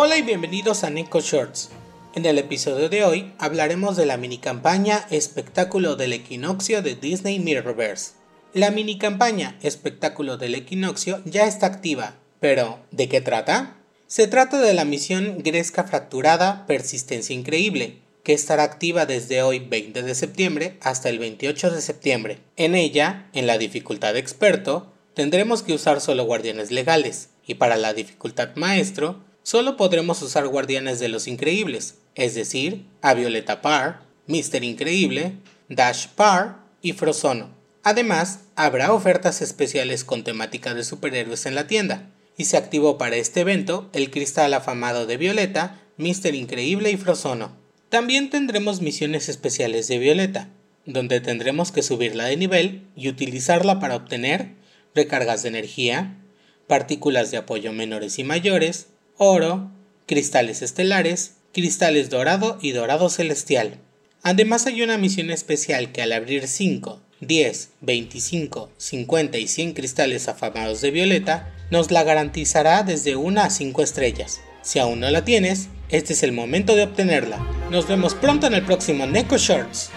Hola y bienvenidos a Neko Shorts. En el episodio de hoy hablaremos de la mini campaña Espectáculo del Equinoccio de Disney Mirrorverse. La mini campaña Espectáculo del Equinoccio ya está activa, pero ¿de qué trata? Se trata de la misión Gresca Fracturada Persistencia Increíble, que estará activa desde hoy 20 de septiembre hasta el 28 de septiembre. En ella, en la dificultad experto, tendremos que usar solo guardianes legales, y para la dificultad maestro, solo podremos usar guardianes de los increíbles, es decir, a Violeta Parr, Mister Increíble, Dash Parr y Frozono. Además, habrá ofertas especiales con temática de superhéroes en la tienda, y se activó para este evento el cristal afamado de Violeta, Mister Increíble y Frozono. También tendremos misiones especiales de Violeta, donde tendremos que subirla de nivel y utilizarla para obtener recargas de energía, partículas de apoyo menores y mayores, oro, cristales estelares, cristales dorado y dorado celestial. Además hay una misión especial que al abrir 5, 10, 25, 50 y 100 cristales afamados de violeta, nos la garantizará desde 1 a 5 estrellas. Si aún no la tienes, este es el momento de obtenerla. Nos vemos pronto en el próximo Neko Shorts.